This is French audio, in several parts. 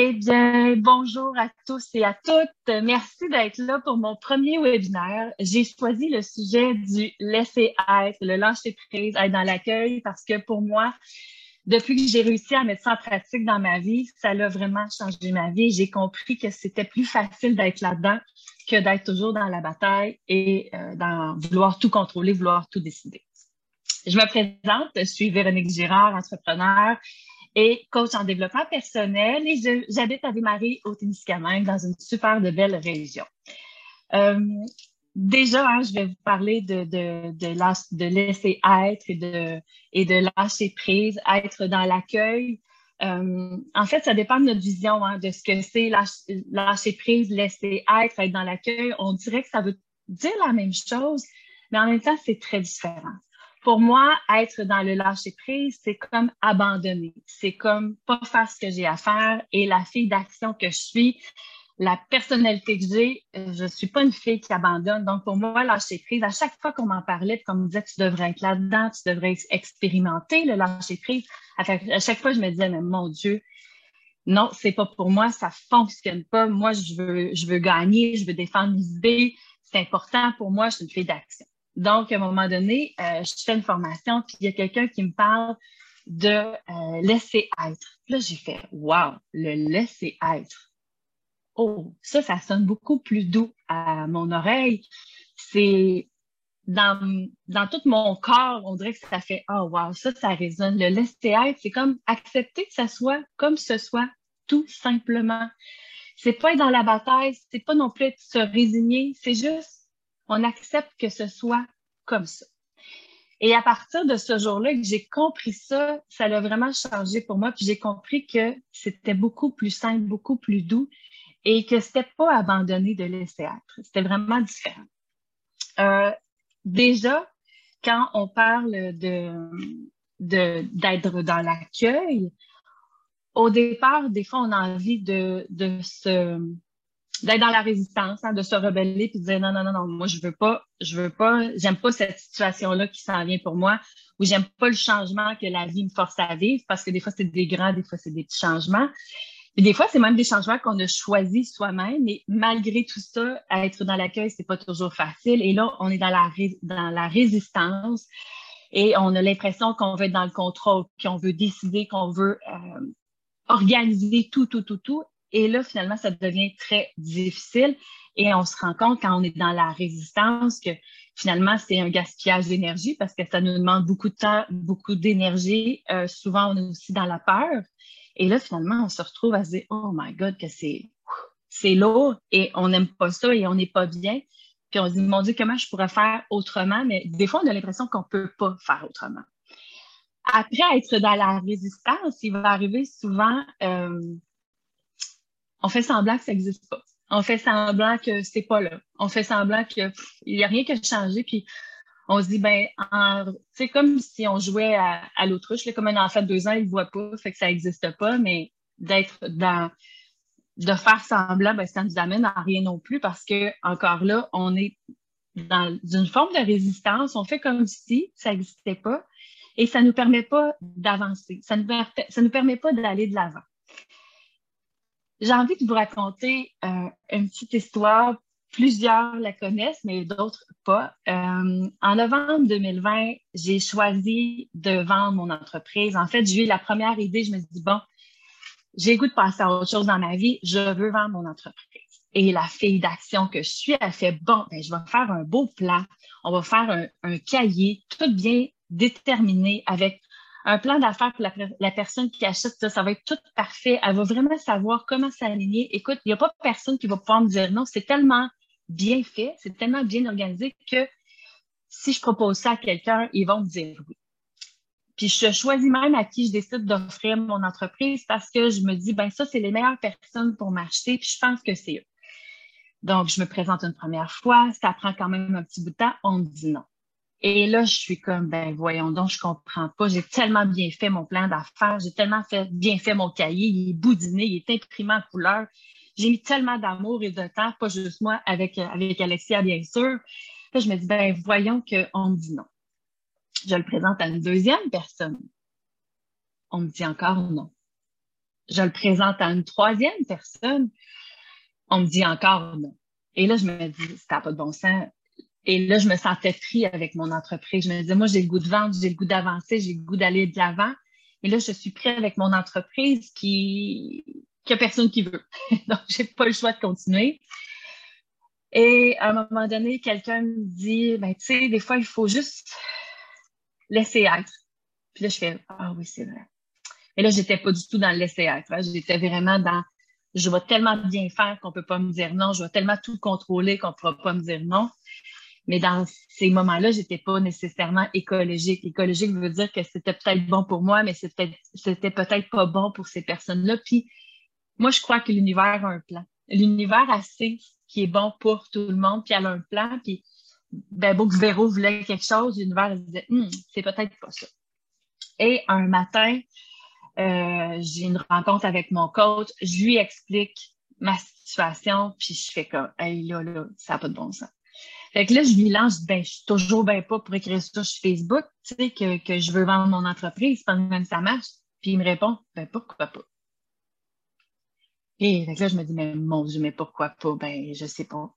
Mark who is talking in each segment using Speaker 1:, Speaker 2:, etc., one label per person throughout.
Speaker 1: Eh bien, bonjour à tous et à toutes. Merci d'être là pour mon premier webinaire. J'ai choisi le sujet du laisser être, le lâcher prise, être dans l'accueil, parce que pour moi, depuis que j'ai réussi à mettre ça en pratique dans ma vie, ça a vraiment changé ma vie. J'ai compris que c'était plus facile d'être là-dedans que d'être toujours dans la bataille et euh, dans vouloir tout contrôler, vouloir tout décider. Je me présente, je suis Véronique Girard, entrepreneur et coach en développement personnel et j'habite à Desmarais au Témiscamingue dans une super belle région. Euh, déjà, hein, je vais vous parler de, laisser être et de, lâcher prise, être dans l'accueil. Euh, en fait, ça dépend de notre vision hein, de ce que c'est lâcher prise, laisser être, être dans l'accueil. On dirait que ça veut dire la même chose, mais en même temps, c'est très différent. Pour moi, être dans le lâcher prise, c'est comme abandonner. C'est comme pas faire ce que j'ai à faire. Et la fille d'action que je suis, la personnalité que j'ai, je suis pas une fille qui abandonne. Donc, pour moi, lâcher prise, à chaque fois qu'on m'en parlait, qu'on me disait, tu devrais être là-dedans, tu devrais expérimenter le lâcher prise, à chaque fois, je me disais, mais mon Dieu, non, c'est pas pour moi, ça fonctionne pas. Moi, je veux, je veux gagner, je veux défendre mes idées. C'est important pour moi, je suis une fille d'action. Donc, à un moment donné, euh, je fais une formation, puis il y a quelqu'un qui me parle de euh, laisser être. Là, j'ai fait Wow, le laisser être. Oh, ça, ça sonne beaucoup plus doux à mon oreille. C'est dans, dans tout mon corps, on dirait que ça fait Oh wow, ça, ça résonne. Le laisser être, c'est comme accepter que ça soit comme ce soit, tout simplement. C'est pas être dans la bataille, c'est pas non plus se résigner, c'est juste on accepte que ce soit comme ça. Et à partir de ce jour-là que j'ai compris ça, ça a vraiment changé pour moi. Puis j'ai compris que c'était beaucoup plus simple, beaucoup plus doux et que c'était pas abandonné de laisser être. C'était vraiment différent. Euh, déjà, quand on parle de d'être dans l'accueil, au départ, des fois, on a envie de, de se d'être dans la résistance, hein, de se rebeller puis de dire non, non, non, non, moi je veux pas, je veux pas, j'aime pas cette situation-là qui s'en vient pour moi, ou j'aime pas le changement que la vie me force à vivre, parce que des fois c'est des grands, des fois c'est des petits changements. Et des fois, c'est même des changements qu'on a choisis soi-même, mais malgré tout ça, être dans l'accueil, c'est pas toujours facile. Et là, on est dans la, dans la résistance et on a l'impression qu'on veut être dans le contrôle, qu'on veut décider, qu'on veut euh, organiser tout, tout, tout, tout. Et là, finalement, ça devient très difficile. Et on se rend compte quand on est dans la résistance que finalement, c'est un gaspillage d'énergie parce que ça nous demande beaucoup de temps, beaucoup d'énergie. Euh, souvent, on est aussi dans la peur. Et là, finalement, on se retrouve à se dire, oh my God, que c'est, c'est lourd et on n'aime pas ça et on n'est pas bien. Puis on se dit, mon Dieu, comment je pourrais faire autrement? Mais des fois, on a l'impression qu'on ne peut pas faire autrement. Après être dans la résistance, il va arriver souvent euh, on fait semblant que ça n'existe pas. On fait semblant que c'est pas là. On fait semblant qu'il n'y a rien qui a changé. Puis on se dit, ben, c'est comme si on jouait à, l'autruche, comme un enfant de deux ans, il ne voit pas, fait que ça n'existe pas, mais d'être dans, de faire semblant, ben, ça nous amène à rien non plus parce que, encore là, on est dans une forme de résistance. On fait comme si ça n'existait pas et ça ne nous permet pas d'avancer. Ça ne nous permet pas d'aller de l'avant. J'ai envie de vous raconter euh, une petite histoire. Plusieurs la connaissent, mais d'autres pas. Euh, en novembre 2020, j'ai choisi de vendre mon entreprise. En fait, j'ai eu la première idée. Je me suis dit, bon, j'ai goût de passer à autre chose dans ma vie. Je veux vendre mon entreprise. Et la fille d'action que je suis, a fait, bon, ben, je vais faire un beau plan. On va faire un, un cahier tout bien déterminé avec un plan d'affaires pour la, personne qui achète ça, ça va être tout parfait. Elle va vraiment savoir comment s'aligner. Écoute, il n'y a pas personne qui va pouvoir me dire non. C'est tellement bien fait, c'est tellement bien organisé que si je propose ça à quelqu'un, ils vont me dire oui. Puis je choisis même à qui je décide d'offrir mon entreprise parce que je me dis, ben ça, c'est les meilleures personnes pour m'acheter, puis je pense que c'est eux. Donc, je me présente une première fois, ça prend quand même un petit bout de temps, on me dit non. Et là, je suis comme, ben voyons donc, je comprends pas. J'ai tellement bien fait mon plan d'affaires, j'ai tellement fait, bien fait mon cahier, il est boudiné, il est imprimé en couleur. J'ai mis tellement d'amour et de temps, pas juste moi, avec, avec Alexia, bien sûr. Là, je me dis, ben voyons qu'on me dit non. Je le présente à une deuxième personne. On me dit encore non. je le présente à une troisième personne, on me dit encore non. Et là, je me dis, ça pas de bon sens. Et là, je me sentais pris avec mon entreprise. Je me disais, moi, j'ai le goût de vendre, j'ai le goût d'avancer, j'ai le goût d'aller de l'avant. Et là, je suis prêt avec mon entreprise qui, qui a personne qui veut. Donc, j'ai pas le choix de continuer. Et à un moment donné, quelqu'un me dit, ben, tu sais, des fois, il faut juste laisser être. Puis là, je fais, ah oui, c'est vrai. Et là, j'étais pas du tout dans le laisser être. Hein. J'étais vraiment dans, je vais tellement bien faire qu'on peut pas me dire non. Je vais tellement tout contrôler qu'on pourra pas me dire non. Mais dans ces moments-là, j'étais pas nécessairement écologique. Écologique veut dire que c'était peut-être bon pour moi, mais c'était, peut-être pas bon pour ces personnes-là. Puis, moi, je crois que l'univers a un plan. L'univers a sait qui est bon pour tout le monde, puis elle a un plan, puis ben, beau que Véro voulait quelque chose, l'univers disait, hm, c'est peut-être pas ça. Et un matin, euh, j'ai une rencontre avec mon coach, je lui explique ma situation, puis je fais comme, hey, là, là, ça n'a pas de bon sens. Fait que là, je lui lance, ben, je suis toujours bien pas pour écrire ça sur Facebook, tu sais, que, que je veux vendre mon entreprise, pas même ça marche. Puis il me répond, ben, pourquoi pas? Et là, je me dis, mais mon Dieu, mais pourquoi pas? Ben, je sais pas.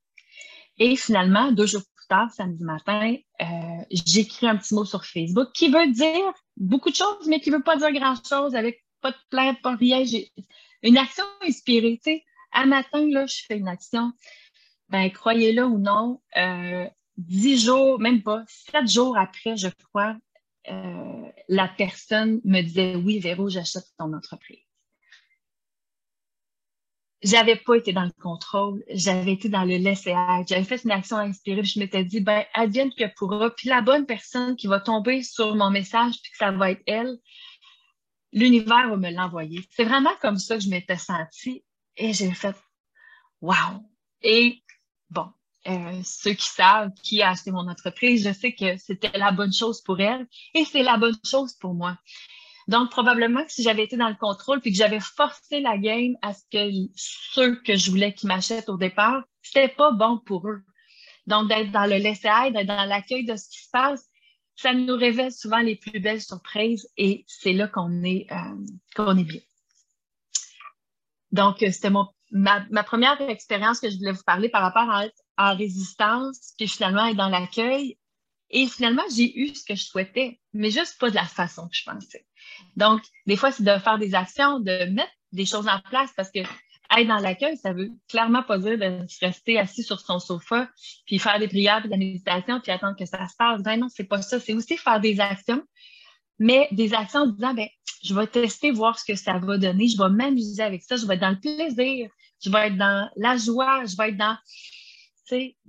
Speaker 1: Et finalement, deux jours plus tard, samedi matin, euh, j'écris un petit mot sur Facebook qui veut dire beaucoup de choses, mais qui veut pas dire grand-chose, avec pas de plainte, pas rien. Une action inspirée, tu sais. À matin, là, je fais une action. Ben, croyez-le ou non, euh, dix jours, même pas, sept jours après, je crois, euh, la personne me disait, oui, Véro, j'achète ton entreprise j'avais pas été dans le contrôle, j'avais été dans le laisser-être. J'avais fait une action inspirée, puis je m'étais dit, ben, advienne que pourra. Puis la bonne personne qui va tomber sur mon message, puis que ça va être elle, l'univers va me l'envoyer. C'est vraiment comme ça que je m'étais sentie. Et j'ai fait, wow! Et bon, euh, ceux qui savent qui a acheté mon entreprise, je sais que c'était la bonne chose pour elle et c'est la bonne chose pour moi. Donc, probablement que si j'avais été dans le contrôle puis que j'avais forcé la game à ce que ceux que je voulais qu'ils m'achètent au départ, c'était pas bon pour eux. Donc, d'être dans le laisser-être, d'être dans l'accueil de ce qui se passe, ça nous révèle souvent les plus belles surprises et c'est là qu'on est, euh, qu'on est bien. Donc, c'était mon, ma, première expérience que je voulais vous parler par rapport à être en résistance, puis finalement être dans l'accueil. Et finalement, j'ai eu ce que je souhaitais, mais juste pas de la façon que je pensais. Donc, des fois, c'est de faire des actions, de mettre des choses en place parce que être dans l'accueil, ça veut clairement pas dire de rester assis sur son sofa, puis faire des prières, puis de la méditation, puis attendre que ça se passe. Ben non, c'est pas ça. C'est aussi faire des actions, mais des actions en disant, ben, je vais tester, voir ce que ça va donner, je vais m'amuser avec ça, je vais être dans le plaisir, je vais être dans la joie, je vais être dans,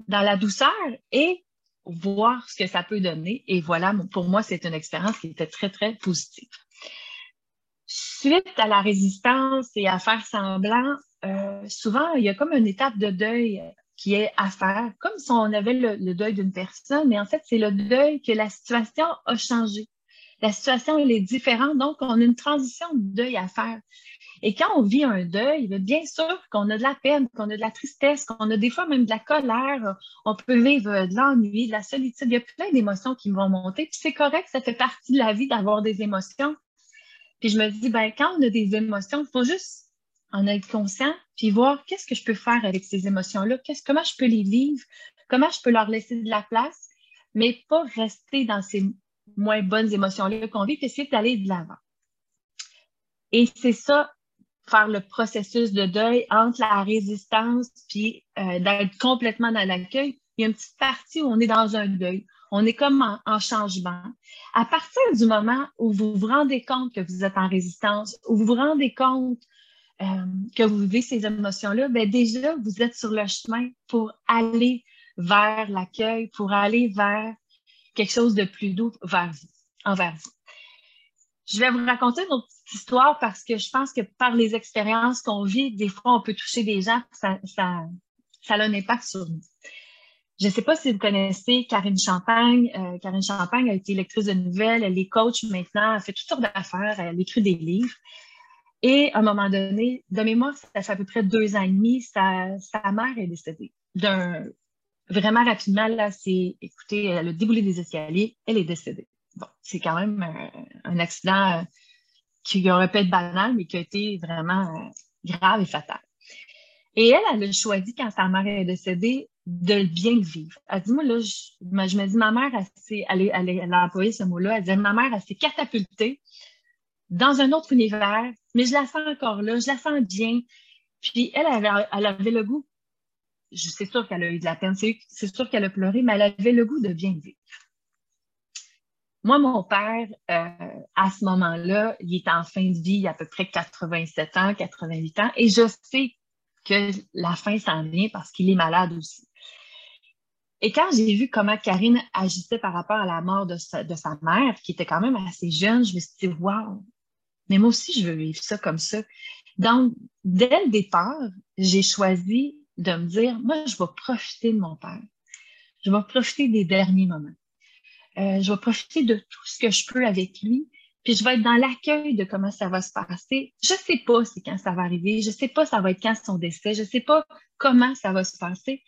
Speaker 1: dans la douceur et voir ce que ça peut donner. Et voilà, pour moi, c'est une expérience qui était très, très positive. Suite à la résistance et à faire semblant, euh, souvent, il y a comme une étape de deuil qui est à faire, comme si on avait le, deuil d'une personne, mais en fait, c'est le deuil que la situation a changé. La situation, elle est différente, donc on a une transition de deuil à faire. Et quand on vit un deuil, bien sûr qu'on a de la peine, qu'on a de la tristesse, qu'on a des fois même de la colère, on peut vivre de l'ennui, de la solitude. Il y a plein d'émotions qui vont monter. C'est correct, ça fait partie de la vie d'avoir des émotions. Puis je me dis, ben, quand on a des émotions, il faut juste en être conscient, puis voir qu'est-ce que je peux faire avec ces émotions-là, comment je peux les vivre, comment je peux leur laisser de la place, mais pas rester dans ces moins bonnes émotions-là qu'on vit, puis essayer d'aller de l'avant. Et c'est ça faire le processus de deuil entre la résistance puis euh, d'être complètement dans l'accueil. Il y a une petite partie où on est dans un deuil. On est comme en, changement. À partir du moment où vous vous rendez compte que vous êtes en résistance, où vous vous rendez compte euh, que vous vivez ces émotions-là, ben déjà, vous êtes sur le chemin pour aller vers l'accueil, pour aller vers quelque chose de plus doux envers vous. Je vais vous raconter une petite histoire parce que je pense que par les expériences qu'on vit, des fois, on peut toucher des gens, ça, ça, ça a un impact sur nous. Je ne sais pas si vous connaissez Karine Champagne. Euh, Karine Champagne a été lectrice de nouvelles, elle est coach maintenant, elle fait toutes sortes d'affaires, elle écrit des livres. Et à un moment donné, de mémoire, ça fait à peu près deux ans et demi, sa, sa mère est décédée. D'un, vraiment rapidement, là, c'est, écoutez, elle a déboulé des escaliers, elle est décédée. Bon, c'est quand même euh, un accident euh, qui aurait pu être banal, mais qui a été vraiment euh, grave et fatal. Et elle, elle a choisi, quand sa mère est décédée, de bien le vivre. Elle dit, moi, là, je, me dis, ma mère, elle, elle, elle, a employé ce mot-là, elle dit, ma mère, elle s'est catapultée dans un autre univers, mais je la sens encore là, je la sens bien. Puis elle avait le goût, sais sûr qu'elle a eu de la peine, c'est sûr qu'elle a pleuré, mais elle avait le goût de bien vivre. Moi, mon père, euh, à ce moment-là, il est en fin de vie, il a à peu près 87 ans, 88 ans, et je sais que la fin s'en vient parce qu'il est malade aussi. Et quand j'ai vu comment Karine agissait par rapport à la mort de sa, de sa mère, qui était quand même assez jeune, je me suis dit, wow, mais moi aussi, je veux vivre ça comme ça. Donc, dès le départ, j'ai choisi de me dire, moi, je vais profiter de mon père. Je vais profiter des derniers moments. Euh, je vais profiter de tout ce que je peux avec lui. Puis je vais être dans l'accueil de comment ça va se passer. Je sais pas c'est quand ça va arriver. Je sais pas ça va être quand son décès. Je sais pas comment ça va se passer.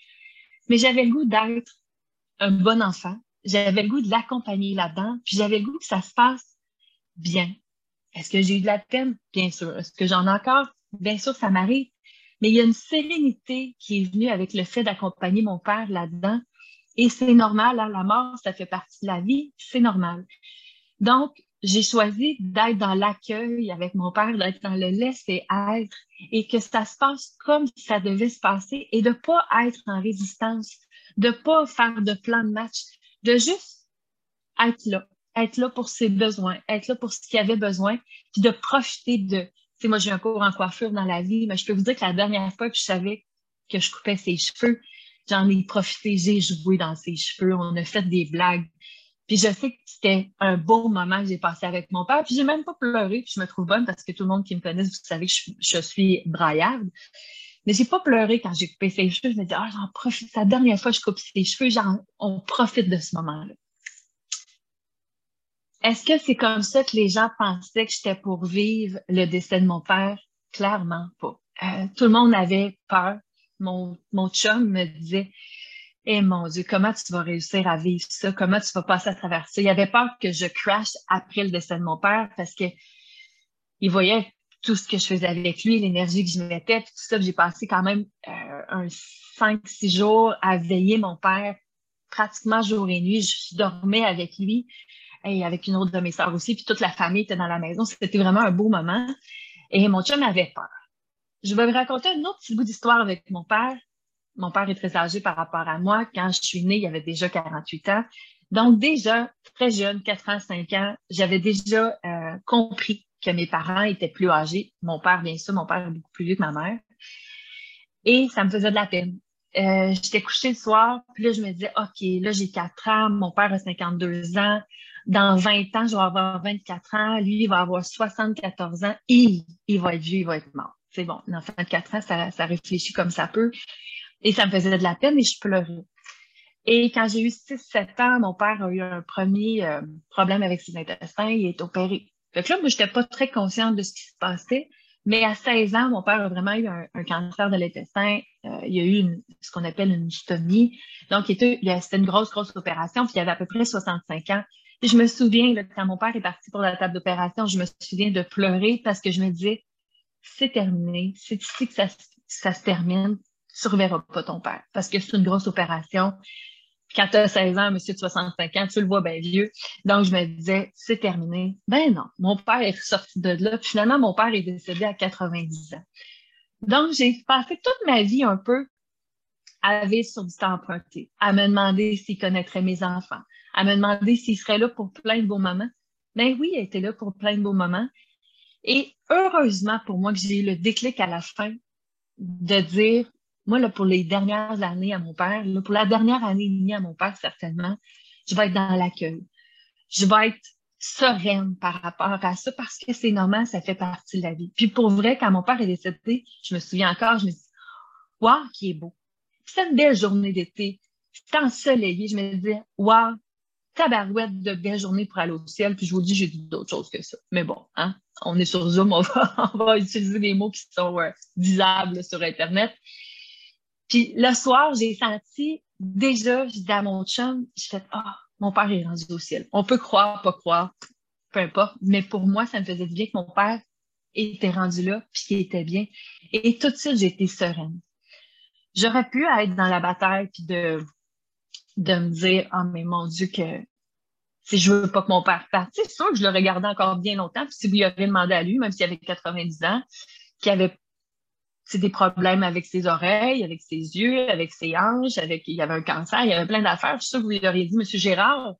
Speaker 1: Mais j'avais le goût d'être un bon enfant. J'avais le goût de l'accompagner là-dedans. Puis j'avais le goût que ça se passe bien. Est-ce que j'ai eu de la peine? Bien sûr. Est-ce que j'en ai encore? Bien sûr, ça m'arrive. Mais il y a une sérénité qui est venue avec le fait d'accompagner mon père là-dedans. Et c'est normal, hein, la mort, ça fait partie de la vie, c'est normal. Donc, j'ai choisi d'être dans l'accueil avec mon père, d'être dans le laisser-être et que ça se passe comme ça devait se passer et de pas être en résistance, de pas faire de plan de match, de juste être là, être là pour ses besoins, être là pour ce qu'il avait besoin, puis de profiter de. Sais, moi, j'ai un cours en coiffure dans la vie, mais je peux vous dire que la dernière fois que je savais que je coupais ses cheveux, j'en ai profité, j'ai joué dans ses cheveux, on a fait des blagues. Puis je sais que c'était un beau moment que j'ai passé avec mon père. Puis j'ai même pas pleuré, puis je me trouve bonne parce que tout le monde qui me connaît, vous savez que je, suis braillarde. Mais j'ai pas pleuré quand j'ai coupé ses cheveux. Je me dis, ah, j'en profite. C'est la dernière fois que je coupe ses cheveux, genre, on profite de ce moment-là. Est-ce que c'est comme ça que les gens pensaient que j'étais pour vivre le décès de mon père? Clairement pas. Euh, tout le monde avait peur. Mon, mon chum me disait, eh mon Dieu, comment tu vas réussir à vivre ça? Comment tu vas passer à travers ça? Il avait peur que je crash après le décès de mon père parce que il voyait tout ce que je faisais avec lui, l'énergie que je mettais, tout ça. J'ai passé quand même euh, un cinq, six jours à veiller mon père pratiquement jour et nuit. Je dormais avec lui et avec une autre de mes sœurs aussi, puis toute la famille était dans la maison. C'était vraiment un beau moment. Et mon chum avait peur. Je vais vous raconter un autre petit bout d'histoire avec mon père mon père est très âgé par rapport à moi. Quand je suis née, il avait déjà 48 ans. Donc déjà, très jeune, 4 ans, 5 ans, j'avais déjà euh, compris que mes parents étaient plus âgés. Mon père, bien sûr, mon père est beaucoup plus vieux que ma mère. Et ça me faisait de la peine. Euh, j'étais couchée le soir, puis là, je me disais, OK, là, j'ai 4 ans, mon père a 52 ans. Dans 20 ans, je vais avoir 24 ans. Lui, il va avoir 74 ans. Et il va être vieux, il va être mort. C'est bon, un enfant de 4 ans, ça, ça réfléchit comme ça peut. Et ça me faisait de la peine et je pleurais. Et quand j'ai eu 6-7 ans, mon père a eu un premier euh, problème avec ses intestins, il est opéré. Fait que là, moi, j'étais pas très consciente de ce qui se passait, mais à 16 ans, mon père a vraiment eu un, cancer de l'intestin. Euh, il y a eu ce qu'on appelle une stomie. Donc, c'était une grosse, grosse opération, puis il avait à peu près 65 ans. Je me souviens, quand mon père est parti pour la table d'opération, je me souviens de pleurer parce que je me disais, c'est terminé, c'est ici que ça, ça se termine tu reverras pas ton père parce que c'est une grosse opération. Quand tu as 16 ans, monsieur de 65 ans, tu le vois bien vieux. Donc, je me disais, c'est terminé. Ben non, mon père est sorti de là. Puis finalement, mon père est décédé à 90 ans. Donc, j'ai passé toute ma vie un peu à vivre sur du temps emprunté, à me demander s'il connaîtrait mes enfants, à me demander s'il serait là pour plein de beaux moments. Ben oui, il était là pour plein de beaux moments. Et heureusement pour moi que j'ai eu le déclic à la fin de dire, moi, là, pour les dernières années à mon père, là, pour la dernière année et demie à mon père, certainement, je vais être dans l'accueil. Je vais être sereine par rapport à ça parce que c'est normal, ça fait partie de la vie. Puis pour vrai, quand mon père est décédé, je me souviens encore, je me dis, waouh, qui est beau. C'est une belle journée d'été. C'est ensoleillé. Je me dis, waouh, tabarouette de belle journée pour aller au ciel. Puis je vous dis, j'ai dit d'autres choses que ça. Mais bon, hein, on est sur Zoom, on va, on va utiliser des mots qui sont euh, disables sur Internet. Puis le soir, j'ai senti déjà, je dis à mon chum, je fais Ah, mon père est rendu au ciel. On peut croire, pas croire. peu importe. Mais pour moi, ça me faisait du bien que mon père était rendu là, puis qu'il était bien. Et tout de suite, j'étais sereine. J'aurais pu être dans la bataille, puis de, de me dire, oh, mais mon Dieu, que si je veux pas que mon père parte. C'est sûr que je le regardais encore bien longtemps, puis si vous lui auriez demandé à lui, même s'il avait 90 ans, qu'il avait des problèmes avec ses oreilles, avec ses yeux, avec ses hanches, avec il y avait un cancer, il y avait plein d'affaires. Je suis que vous lui auriez dit, Monsieur Gérard,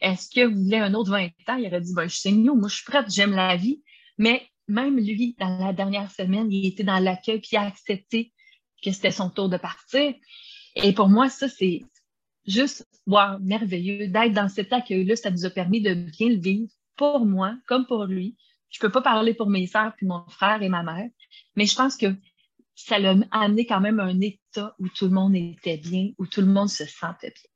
Speaker 1: est-ce que vous voulez un autre 20 ans? Il aurait dit, ben, je sais nous, moi, je suis prête, j'aime la vie. Mais même lui, dans la dernière semaine, il était dans l'accueil, puis il a accepté que c'était son tour de partir. Et pour moi, ça, c'est juste, wow, merveilleux d'être dans cet accueil-là. Ça nous a permis de bien le vivre pour moi, comme pour lui. Je peux pas parler pour mes sœurs, puis mon frère et ma mère, mais je pense que ça l'a amené quand même un état où tout le monde était bien, où tout le monde se sentait bien.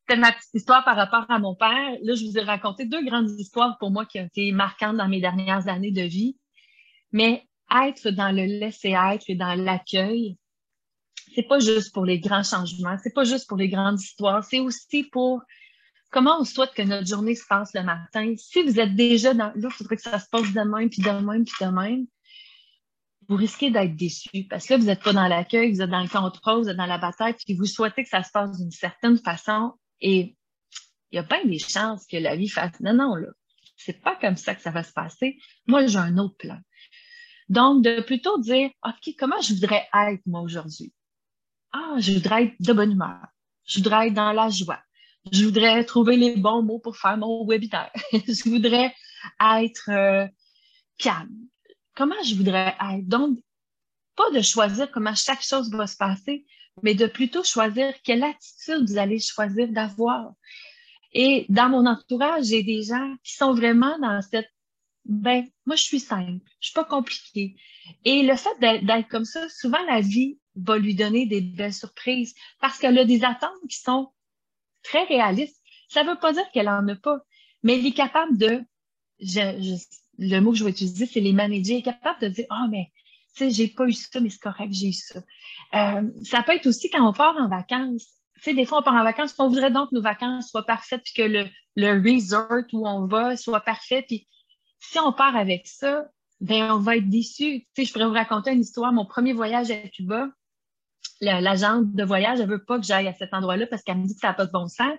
Speaker 1: C'était ma petite histoire par rapport à mon père. Là, je vous ai raconté deux grandes histoires pour moi qui ont été marquantes dans mes dernières années de vie. Mais être dans le laisser-être et dans l'accueil, c'est pas juste pour les grands changements, c'est pas juste pour les grandes histoires, c'est aussi pour comment on souhaite que notre journée se passe le matin. Si vous êtes déjà dans, là, il faudrait que ça se passe demain, puis demain, puis demain, vous risquez d'être déçu parce que là, vous n'êtes pas dans l'accueil, vous êtes dans le contrôle, vous êtes dans la bataille, puis vous souhaitez que ça se passe d'une certaine façon et il y a pas des chances que la vie fasse non, non, là, c'est pas comme ça que ça va se passer. Moi, j'ai un autre plan. Donc, de plutôt dire, OK, comment je voudrais être, moi, aujourd'hui? Ah, je voudrais être de bonne humeur. Je voudrais être dans la joie. Je voudrais trouver les bons mots pour faire mon webinaire. je voudrais être euh, calme. Comment je voudrais être? Donc, pas de choisir comment chaque chose va se passer, mais de plutôt choisir quelle attitude vous allez choisir d'avoir. Et dans mon entourage, j'ai des gens qui sont vraiment dans cette ben, moi, je suis simple, je suis pas compliquée. Et le fait d'être comme ça, souvent, la vie va lui donner des belles surprises parce qu'elle a des attentes qui sont très réalistes. Ça veut pas dire qu'elle en a pas, mais elle est capable de, le mot que je vais utiliser, c'est les manager, elle est capable de dire, ah, oh, mais tu sais, j'ai pas eu ça, mais c'est correct, j'ai eu ça. Euh, ça peut être aussi quand on part en vacances. Tu sais, des fois, on part en vacances, on voudrait donc que nos vacances soient parfaites, puis que le, le resort où on va soit parfait. Puis si on part avec ça, ben on va être déçu. Tu sais, je pourrais vous raconter une histoire. Mon premier voyage à Cuba, l'agente de voyage, elle veut pas que j'aille à cet endroit-là parce qu'elle me dit que ça n'a pas de bon sens.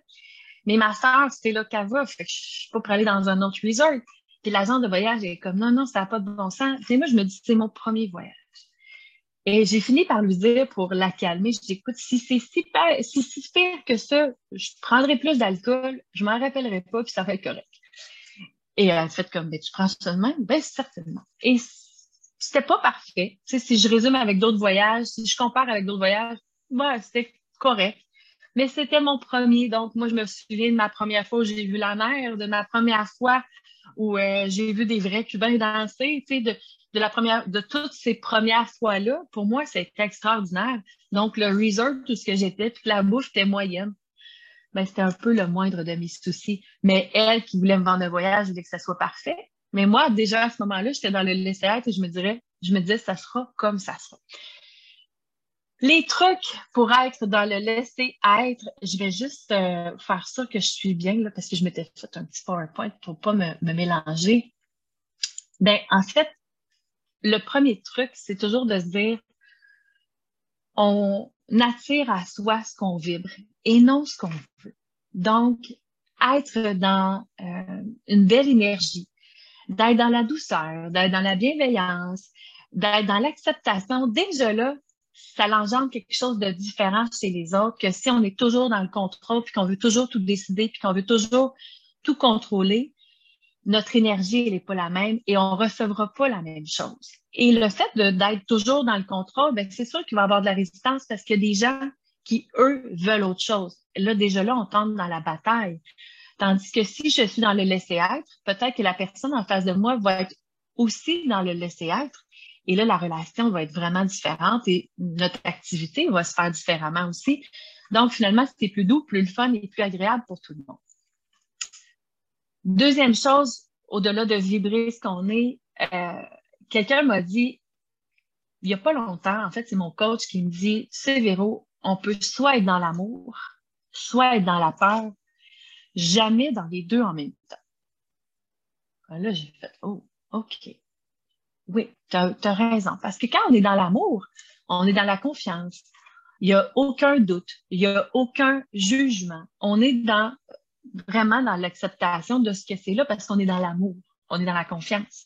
Speaker 1: Mais ma soeur, c'était là qu'elle va, fait que je suis pas pour aller dans un autre resort. Puis l'agent de voyage est comme non, non, ça n'a pas de bon sens. Et moi, je me dis, c'est mon premier voyage. Et j'ai fini par lui dire pour la calmer, je dis, écoute, si c'est si, si, si pire que ça, je prendrai plus d'alcool, je m'en rappellerai pas, puis ça va être correct. Et elle fait comme, ben, tu prends ça de même? Ben, certainement. Et c'était pas parfait. Si je résume avec d'autres voyages, si je compare avec d'autres voyages, ouais, c'était correct. Mais c'était mon premier. Donc, moi, je me souviens de ma première fois où j'ai vu la mer, de ma première fois où euh, j'ai vu des vrais Cubains danser, de, la première, de toutes ces premières fois-là, pour moi, c'était extraordinaire. Donc, le resort, tout ce que j'étais, puis la bouffe était moyenne. Ben, c'était un peu le moindre de mes soucis. Mais elle, qui voulait me vendre un voyage, voulait que ça soit parfait. Mais moi, déjà à ce moment-là, j'étais dans le laisser-être et je me dirais, je me disais, ça sera comme ça sera. Les trucs pour être dans le laisser-être, je vais juste euh, faire ça que je suis bien, là, parce que je m'étais fait un petit PowerPoint pour pas me, mélanger. Ben, en fait, le premier truc, c'est toujours de se dire, on attire à soi ce qu'on vibre et non ce qu'on veut. Donc, être dans euh, une belle énergie, d'être dans la douceur, d'être dans la bienveillance, d'être dans l'acceptation, déjà là, ça l'engendre quelque chose de différent chez les autres que si on est toujours dans le contrôle, puis qu'on veut toujours tout décider, puis qu'on veut toujours tout contrôler, notre énergie, elle n'est pas la même et on recevra pas la même chose. Et le fait d'être toujours dans le contrôle, ben, c'est sûr qu'il va y avoir de la résistance parce qu'il y a des gens qui, eux, veulent autre chose. Là, déjà là, on tombe dans la bataille. Tandis que si je suis dans le laisser-être, peut-être que la personne en face de moi va être aussi dans le laisser-être et là, la relation va être vraiment différente et notre activité va se faire différemment aussi. Donc, finalement, c'est plus doux, plus le fun et plus agréable pour tout le monde. Deuxième chose, au-delà de vibrer ce qu'on est, euh, quelqu'un m'a dit, il n'y a pas longtemps, en fait, c'est mon coach qui me dit, c'est Véro, on peut soit être dans l'amour, soit être dans la peur, jamais dans les deux en même temps. Ah, là, j'ai fait, oh, OK. Oui, tu as, raison. Parce que quand on est dans l'amour, on est dans la confiance. Il n'y a aucun doute, il n'y a aucun jugement. On est dans vraiment dans l'acceptation de ce que c'est là parce qu'on est dans l'amour, on est dans la confiance.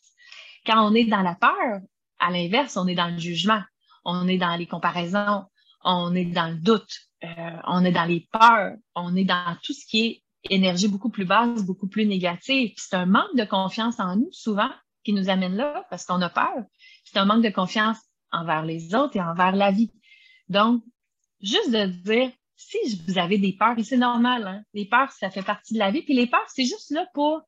Speaker 1: Quand on est dans la peur, à l'inverse, on est dans le jugement, on est dans les comparaisons, on est dans le doute, euh, on est dans les peurs, on est dans tout ce qui est énergie beaucoup plus basse, beaucoup plus négative. C'est un manque de confiance en nous, souvent, qui nous amène là parce qu'on a peur. C'est un manque de confiance envers les autres et envers la vie. Donc, juste de dire, si vous avez des peurs, et c'est normal, hein, les peurs, ça fait partie de la vie, puis les peurs, c'est juste là pour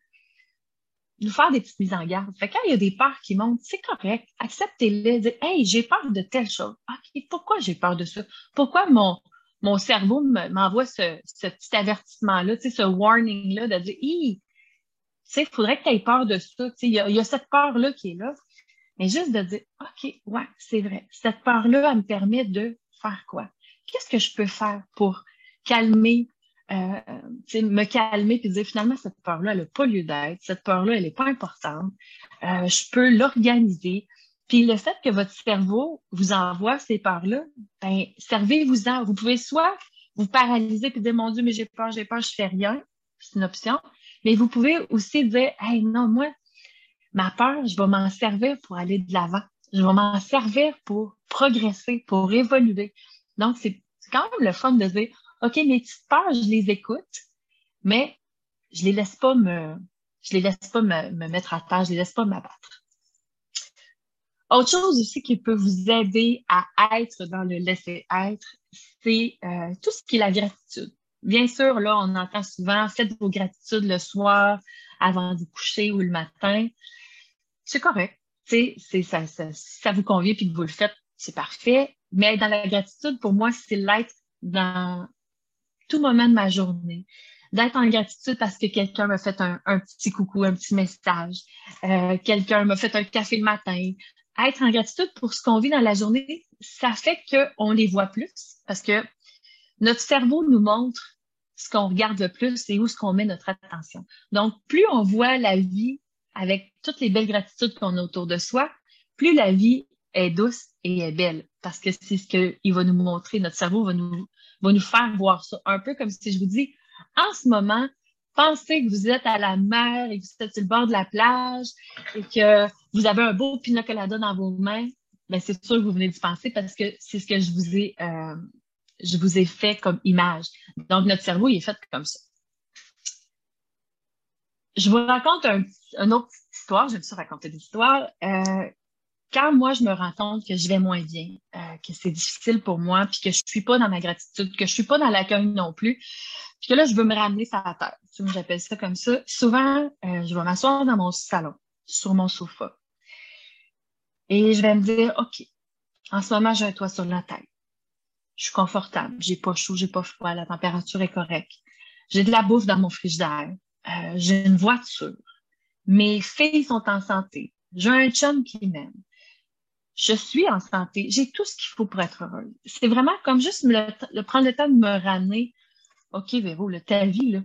Speaker 1: nous faire des petites mises en garde. Fait quand il y a des peurs qui montent, c'est correct, acceptez-les, dites, hey, j'ai peur de telle chose. OK, pourquoi j'ai peur de ça? Pourquoi mon, mon cerveau m'envoie ce, petit avertissement-là, ce warning-là de dire, il faudrait que tu aies peur de ça. Il y a, y a cette peur-là qui est là. Mais juste de dire, OK, ouais, c'est vrai. Cette peur-là, elle me permet de faire quoi? Qu'est-ce que je peux faire pour calmer, euh, me calmer puis dire finalement, cette peur-là, elle n'a pas lieu d'être. Cette peur-là, elle n'est pas importante. Euh, je peux l'organiser. Puis le fait que votre cerveau vous envoie ces peurs-là, ben, servez-vous-en. Vous pouvez soit vous paralyser puis dire, mon Dieu, mais j'ai peur, j'ai peur, je fais rien. C'est une option. Mais vous pouvez aussi dire, hey, non, moi, ma peur, je vais m'en servir pour aller de l'avant. Je vais m'en servir pour progresser, pour évoluer. Donc, c'est quand même le fun de dire, OK, mes petites peurs, je les écoute, mais je les laisse pas me, je les laisse pas me, me mettre à terre, je les laisse pas m'abattre. Autre chose aussi qui peut vous aider à être dans le laisser-être, c'est euh, tout ce qui est la gratitude. Bien sûr, là, on entend souvent faites vos gratitudes le soir avant de coucher ou le matin. C'est correct. C'est, ça, si ça vous convient puis que vous le faites, c'est parfait. Mais dans la gratitude, pour moi, c'est l'être dans tout moment de ma journée d'être en gratitude parce que quelqu'un m'a fait un, petit coucou, un petit message, euh, quelqu'un m'a fait un café le matin, être en gratitude pour ce qu'on vit dans la journée, ça fait qu'on les voit plus parce que notre cerveau nous montre ce qu'on regarde le plus et où ce qu'on met notre attention. Donc, plus on voit la vie avec toutes les belles gratitudes qu'on a autour de soi, plus la vie est douce et est belle parce que c'est ce qu'il va nous montrer. Notre cerveau va nous, va nous faire voir ça. Un peu comme si je vous dis, en ce moment, pensez que vous êtes à la mer et que vous êtes sur le bord de la plage et que vous avez un beau pina colada dans vos mains, ben c'est sûr que vous venez d'y penser parce que c'est ce que je vous ai euh, je vous ai fait comme image. Donc, notre cerveau, il est fait comme ça. Je vous raconte un, une autre histoire. J'aime ça raconter des histoires. Euh, quand moi, je me rends compte que je vais moins bien, euh, que c'est difficile pour moi, puis que je suis pas dans ma gratitude, que je suis pas dans l'accueil non plus, puis que là, je veux me ramener sur la terre. J'appelle ça comme ça. Souvent, je vais m'asseoir dans mon salon, sur mon sofa. Et je vais me dire, OK, en ce moment, j'ai un toit sur la tête. Je suis confortable. J'ai pas chaud, j'ai pas froid. La température est correcte. J'ai de la bouffe dans mon frigidaire. Euh, j'ai une voiture. Mes filles sont en santé. J'ai un chum qui m'aime. Je suis en santé. J'ai tout ce qu'il faut pour être heureuse. C'est vraiment comme juste le, prendre le temps de me ramener OK, Véro, ta vie, là,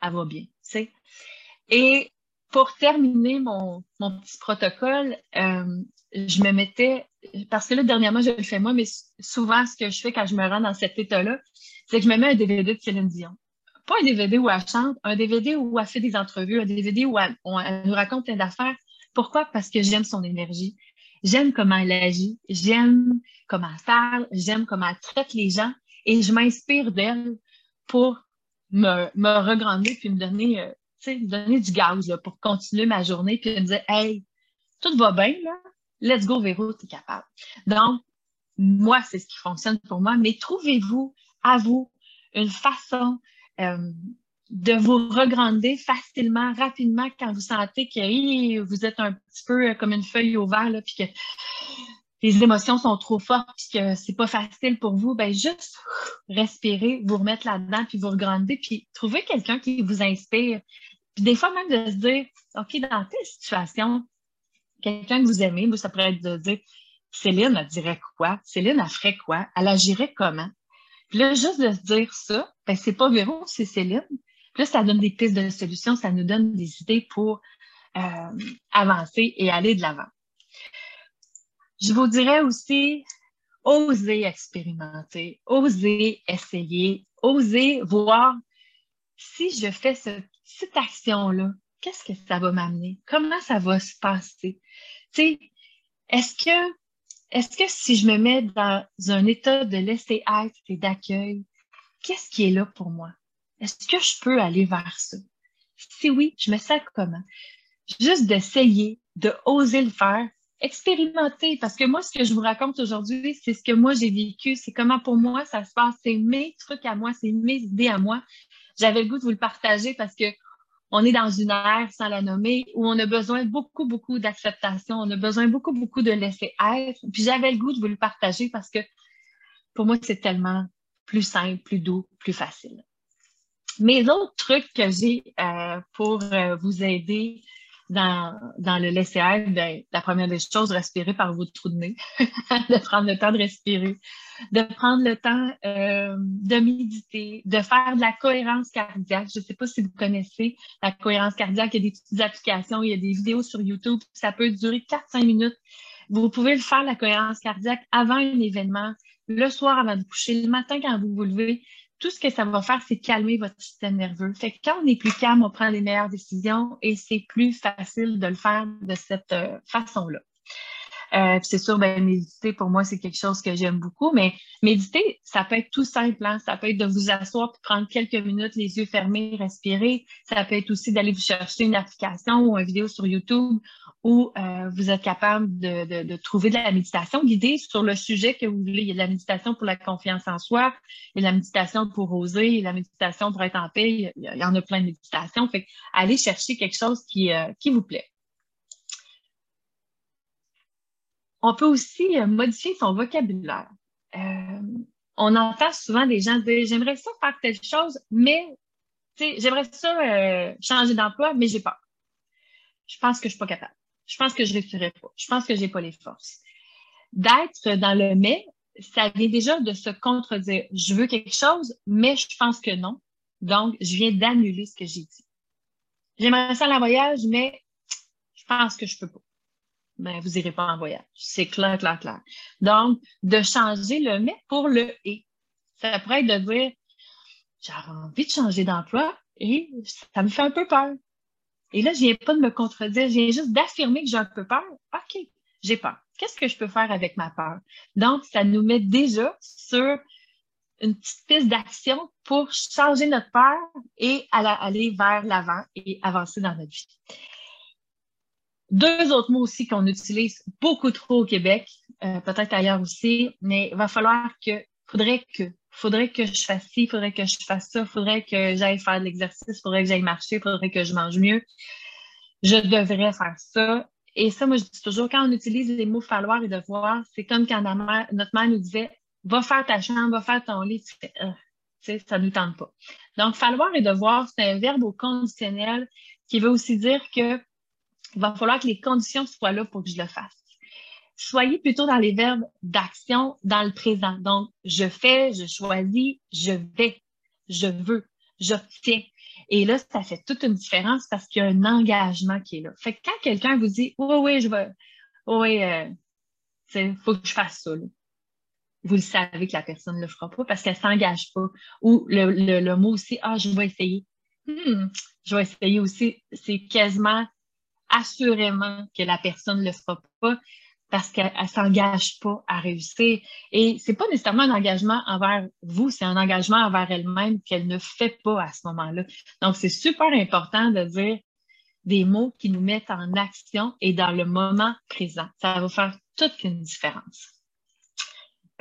Speaker 1: elle va bien. Pour terminer mon, mon petit protocole, euh, je me mettais, parce que là, dernièrement, je le fais moi, mais souvent, ce que je fais quand je me rends dans cet état-là, c'est que je me mets un DVD de Céline Dion. Pas un DVD où elle chante, un DVD où elle fait des entrevues, un DVD où elle, nous raconte plein d'affaires. Pourquoi? Parce que j'aime son énergie. J'aime comment elle agit. J'aime comment elle parle. J'aime comment elle traite les gens. Et je m'inspire d'elle pour me, me regrander puis me donner, euh, donner du gaz là, pour continuer ma journée puis me dire Hey, tout va bien, là, let's go, Véro, t'es capable. Donc, moi, c'est ce qui fonctionne pour moi, mais trouvez-vous à vous une façon euh, de vous regrander facilement, rapidement, quand vous sentez que vous êtes un petit peu euh, comme une feuille au vert, puis que les émotions sont trop fortes puis que c'est pas facile pour vous, ben juste respirer, vous remettre là-dedans puis vous regrander puis trouver quelqu'un qui vous inspire. Puis des fois même de se dire, OK, dans telle situation, quelqu'un que vous aimez, ça pourrait être de dire, Céline, elle dirait quoi? Céline, elle ferait quoi? Elle agirait comment? Puis là, juste de se dire ça, ben c'est pas Véro, c'est Céline. Puis là, ça donne des pistes de solutions, ça nous donne des idées pour euh, avancer et aller de l'avant. Je vous dirais aussi, oser expérimenter, oser essayer, oser voir si je fais cette action-là, qu'est-ce que ça va m'amener? Comment ça va se passer? Tu sais, est-ce que, si je me mets dans un état de laisser être et d'accueil, qu'est-ce qui est là pour moi? Est-ce que je peux aller vers ça? Si oui, je me sens comment? Juste d'essayer, de oser le faire, expérimenter, parce que moi, ce que je vous raconte aujourd'hui, c'est ce que moi j'ai vécu, c'est comment pour moi ça se passe, c'est mes trucs à moi, c'est mes idées à moi. J'avais le goût de vous le partager parce que on est dans une ère, sans la nommer, où on a besoin beaucoup, beaucoup d'acceptation, on a besoin beaucoup, beaucoup de laisser être. Puis j'avais le goût de vous le partager parce que pour moi, c'est tellement plus simple, plus doux, plus facile. Mes autres trucs que j'ai euh, pour euh, vous aider dans, dans le laisser-être, ben, la première des choses, respirer par vos trous de nez, de prendre le temps de respirer, de prendre le temps euh, de méditer, de faire de la cohérence cardiaque. Je ne sais pas si vous connaissez la cohérence cardiaque, il y a des petites applications, il y a des vidéos sur YouTube, ça peut durer 4-5 minutes. Vous pouvez le faire, la cohérence cardiaque, avant un événement, le soir avant de coucher, le matin quand vous vous levez tout ce que ça va faire, c'est calmer votre système nerveux. Fait que quand on est plus calme, on prend les meilleures décisions et c'est plus facile de le faire de cette euh, façon-là. Euh, c'est sûr, ben, méditer, pour moi, c'est quelque chose que j'aime beaucoup, mais méditer, ça peut être tout simple. Hein? Ça peut être de vous asseoir, prendre quelques minutes, les yeux fermés, respirer. Ça peut être aussi d'aller vous chercher une application ou une vidéo sur YouTube où euh, vous êtes capable de, de, de, trouver de la méditation guidée sur le sujet que vous voulez. Il y a de la méditation pour la confiance en soi, il y a de la méditation pour oser, il y a de la méditation pour être en paix, il y en a plein de méditations. Fait allez chercher quelque chose qui, euh, qui vous plaît. On peut aussi euh, modifier son vocabulaire. Euh, on entend souvent des gens dire j'aimerais ça faire telle chose, mais j'aimerais ça euh, changer d'emploi, mais j'ai peur. Je pense que je suis pas capable. Je pense que je réussirai pas. Je pense que j'ai pas les forces. D'être dans le mais, ça vient déjà de se contredire. Je veux quelque chose, mais je pense que non. Donc, je viens d'annuler ce que j'ai dit. J'aimerais ça aller en voyage, mais je pense que je peux pas ben, vous irez pas en voyage. C'est clair, clair, clair. Donc, de changer le mais pour le et. Ça pourrait être de dire, j'ai envie de changer d'emploi et ça me fait un peu peur. Et là, je viens pas de me contredire, je viens juste d'affirmer que j'ai un peu peur. OK, j'ai peur. Qu'est-ce que je peux faire avec ma peur? Donc, ça nous met déjà sur une petite piste d'action pour changer notre peur et aller vers l'avant et avancer dans notre vie. Deux autres mots aussi qu'on utilise beaucoup trop au Québec, euh, peut-être ailleurs aussi, mais il va falloir que, faudrait que, faudrait que je fasse ci, faudrait que je fasse ça, faudrait que j'aille faire de l'exercice, faudrait que j'aille marcher, faudrait que je mange mieux. Je devrais faire ça. Et ça, moi, je dis toujours, quand on utilise les mots falloir et devoir, c'est comme quand notre mère nous disait, va faire ta chambre, va faire ton lit, tu fais, euh, sais, ça nous tente pas. Donc, falloir et devoir, c'est un verbe au conditionnel qui veut aussi dire que il va falloir que les conditions soient là pour que je le fasse. Soyez plutôt dans les verbes d'action dans le présent. Donc, je fais, je choisis, je vais, je veux, j'obtiens. Et là, ça fait toute une différence parce qu'il y a un engagement qui est là. Fait que quand quelqu'un vous dit, oui, oui, je vais, oui, euh, faut que je fasse ça, vous le savez que la personne ne le fera pas parce qu'elle s'engage pas. Ou le, le, mot aussi, ah, je vais essayer. Hmm, je vais essayer aussi. C'est quasiment assurément que la personne ne le fera pas parce qu'elle ne s'engage pas à réussir. Et c'est pas nécessairement un engagement envers vous, c'est un engagement envers elle-même qu'elle ne fait pas à ce moment-là. Donc, c'est super important de dire des mots qui nous mettent en action et dans le moment présent. Ça va faire toute une différence.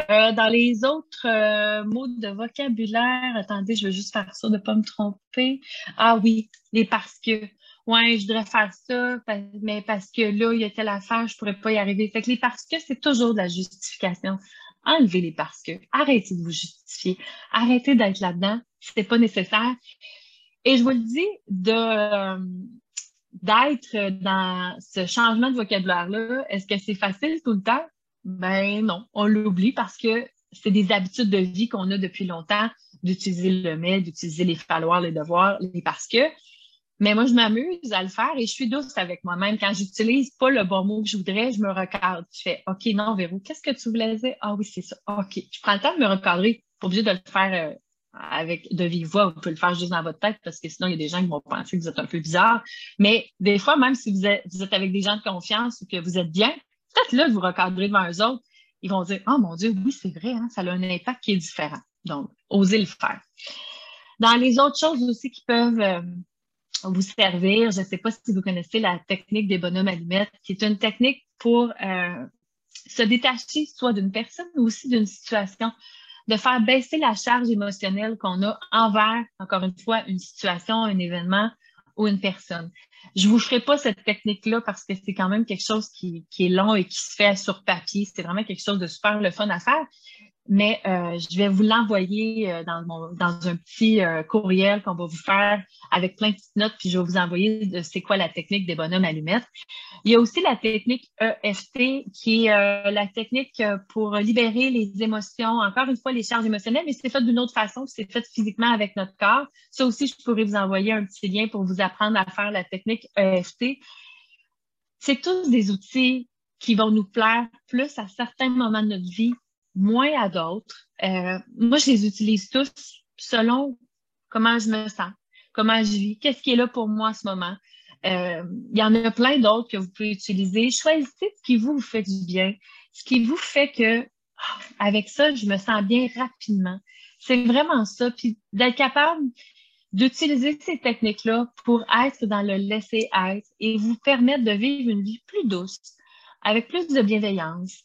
Speaker 1: Euh, dans les autres euh, mots de vocabulaire, attendez, je vais juste faire ça de ne pas me tromper. Ah oui, les parce que ouais, je devrais faire ça, mais parce que là, il y a telle affaire, je pourrais pas y arriver. Fait que les parce que, c'est toujours de la justification. Enlevez les parce que. Arrêtez de vous justifier. Arrêtez d'être là-dedans. C'est pas nécessaire. Et je vous le dis, euh, d'être dans ce changement de vocabulaire-là, est-ce que c'est facile tout le temps? Ben non, on l'oublie parce que c'est des habitudes de vie qu'on a depuis longtemps d'utiliser le mais, d'utiliser les falloirs, les devoirs, les parce que. Mais moi, je m'amuse à le faire et je suis douce avec moi-même. Quand j'utilise pas le bon mot que je voudrais, je me recadre. Je fais OK, non, Véro, qu'est-ce que tu voulais dire? Ah oui, c'est ça. OK. Je prends le temps de me recadrer. Pas obligé de le faire euh, avec de vive voix. Vous pouvez le faire juste dans votre tête parce que sinon, il y a des gens qui vont penser que vous êtes un peu bizarre. Mais des fois, même si vous êtes, avec des gens de confiance ou que vous êtes bien, peut-être là, vous recadrez devant eux autres. Ils vont dire Oh mon Dieu, oui, c'est vrai, hein, ça a un impact qui est différent. Donc, osez le faire. Dans les autres choses aussi qui peuvent euh, vous servir. Je ne sais pas si vous connaissez la technique des bonhommes allumettes, qui est une technique pour euh, se détacher soit d'une personne ou aussi d'une situation, de faire baisser la charge émotionnelle qu'on a envers, encore une fois, une situation, un événement ou une personne. Je vous ferai pas cette technique-là parce que c'est quand même quelque chose qui, est long et qui se fait sur papier. C'est vraiment quelque chose de super le fun à faire mais euh, je vais vous l'envoyer euh, dans, dans un petit euh, courriel qu'on va vous faire avec plein de petites notes, puis je vais vous envoyer de c'est quoi la technique des bonhommes allumettes. Il y a aussi la technique EFT, qui est la technique pour libérer les émotions, encore une fois, les charges émotionnelles, mais c'est fait d'une autre façon, c'est fait physiquement avec notre corps. Ça aussi, je pourrais vous envoyer un petit lien pour vous apprendre à faire la technique EFT. C'est tous des outils qui vont nous plaire plus à certains moments de notre vie moins à d'autres. Euh, moi, je les utilise tous selon comment je me sens, comment je vis, qu'est-ce qui est là pour moi en ce moment. Euh, il y en a plein d'autres que vous pouvez utiliser. Choisissez ce qui vous, fait du bien, ce qui vous fait que ah, avec ça, je me sens bien rapidement. C'est vraiment ça. Puis d'être capable d'utiliser ces techniques-là pour être dans le laisser-être et vous permettre de vivre une vie plus douce, avec plus de bienveillance,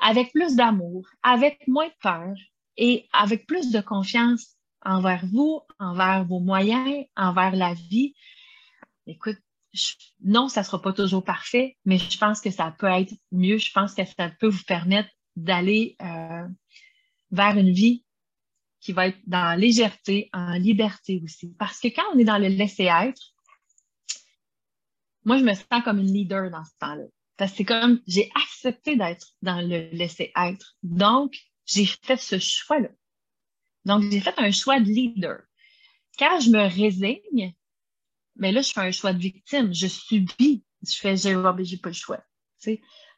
Speaker 1: avec plus d'amour, avec moins de peur et avec plus de confiance envers vous, envers vos moyens, envers la vie. Écoute, non, ça sera pas toujours parfait, mais je pense que ça peut être mieux. Je pense que ça peut vous permettre d'aller euh, vers une vie qui va être dans légèreté, en liberté aussi. Parce que quand on est dans le laisser-être, moi, je me sens comme une leader dans ce temps-là. Parce que c'est comme, j'ai accepté d'être dans le laisser-être. Donc, j'ai fait ce choix-là. Donc, j'ai fait un choix de leader. Quand je me résigne, mais là, je fais un choix de victime. Je subis. Je fais, j'ai oh, ben, pas le choix.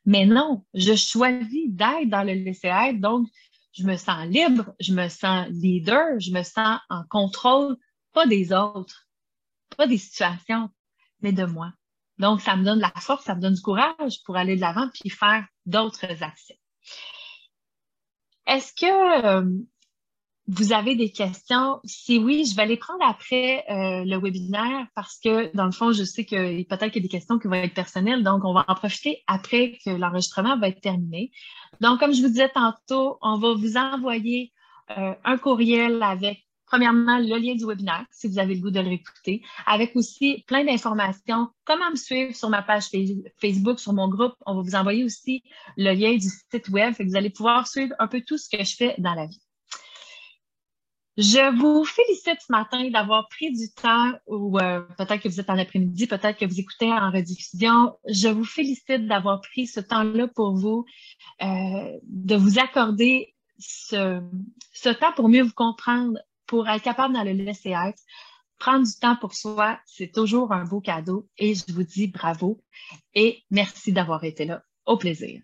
Speaker 1: Mais non, je choisis d'être dans le laisser-être. Donc, je me sens libre, je me sens leader, je me sens en contrôle, pas des autres, pas des situations, mais de moi. Donc, ça me donne la force, ça me donne du courage pour aller de l'avant puis faire d'autres actions. Est-ce que euh, vous avez des questions? Si oui, je vais les prendre après euh, le webinaire parce que, dans le fond, je sais que peut-être qu'il y a des questions qui vont être personnelles, donc on va en profiter après que l'enregistrement va être terminé. Donc, comme je vous disais tantôt, on va vous envoyer euh, un courriel avec premièrement, le lien du webinaire, si vous avez le goût de le réécouter, avec aussi plein d'informations, comment me suivre sur ma page Facebook, sur mon groupe? On va vous envoyer aussi le lien du site web, et vous allez pouvoir suivre un peu tout ce que je fais dans la vie. Je vous félicite ce matin d'avoir pris du temps, ou euh, peut-être que vous êtes en après-midi, peut-être que vous écoutez en rediffusion. Je vous félicite d'avoir pris ce temps-là pour vous, euh, de vous accorder ce, ce temps pour mieux vous comprendre, pour être capable de le laisser être. Prendre du temps pour soi, c'est toujours un beau cadeau et je vous dis bravo et merci d'avoir été là. Au plaisir.